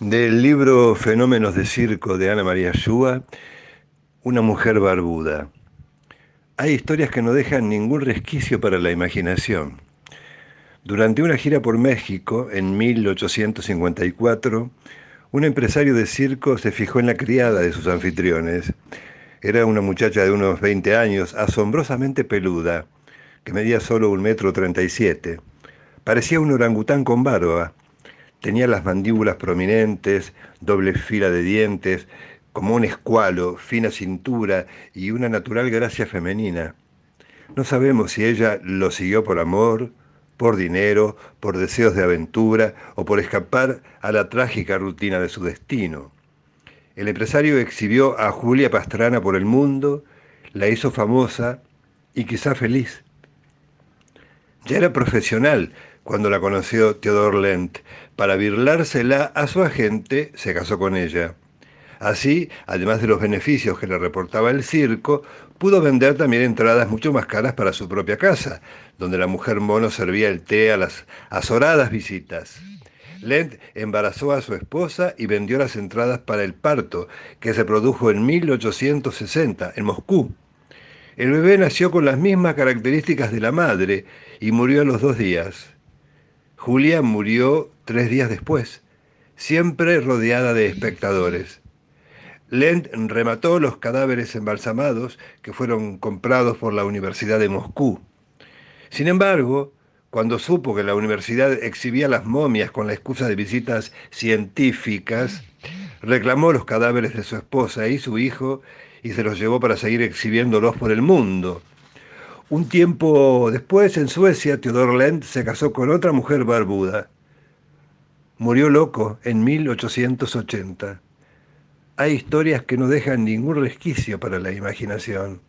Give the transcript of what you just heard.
Del libro Fenómenos de Circo de Ana María Shua, Una mujer barbuda. Hay historias que no dejan ningún resquicio para la imaginación. Durante una gira por México, en 1854, un empresario de circo se fijó en la criada de sus anfitriones. Era una muchacha de unos 20 años, asombrosamente peluda, que medía solo un metro treinta y siete. Parecía un orangután con barba Tenía las mandíbulas prominentes, doble fila de dientes, como un escualo, fina cintura y una natural gracia femenina. No sabemos si ella lo siguió por amor, por dinero, por deseos de aventura o por escapar a la trágica rutina de su destino. El empresario exhibió a Julia Pastrana por el mundo, la hizo famosa y quizá feliz. Ya era profesional cuando la conoció Theodor Lent. Para birlársela a su agente, se casó con ella. Así, además de los beneficios que le reportaba el circo, pudo vender también entradas mucho más caras para su propia casa, donde la mujer mono servía el té a las azoradas visitas. Lent embarazó a su esposa y vendió las entradas para el parto, que se produjo en 1860 en Moscú. El bebé nació con las mismas características de la madre y murió a los dos días. Julia murió tres días después, siempre rodeada de espectadores. Lent remató los cadáveres embalsamados que fueron comprados por la Universidad de Moscú. Sin embargo, cuando supo que la universidad exhibía las momias con la excusa de visitas científicas, reclamó los cadáveres de su esposa y su hijo y se los llevó para seguir exhibiéndolos por el mundo. Un tiempo después, en Suecia, Theodor Lent se casó con otra mujer barbuda. Murió loco en 1880. Hay historias que no dejan ningún resquicio para la imaginación.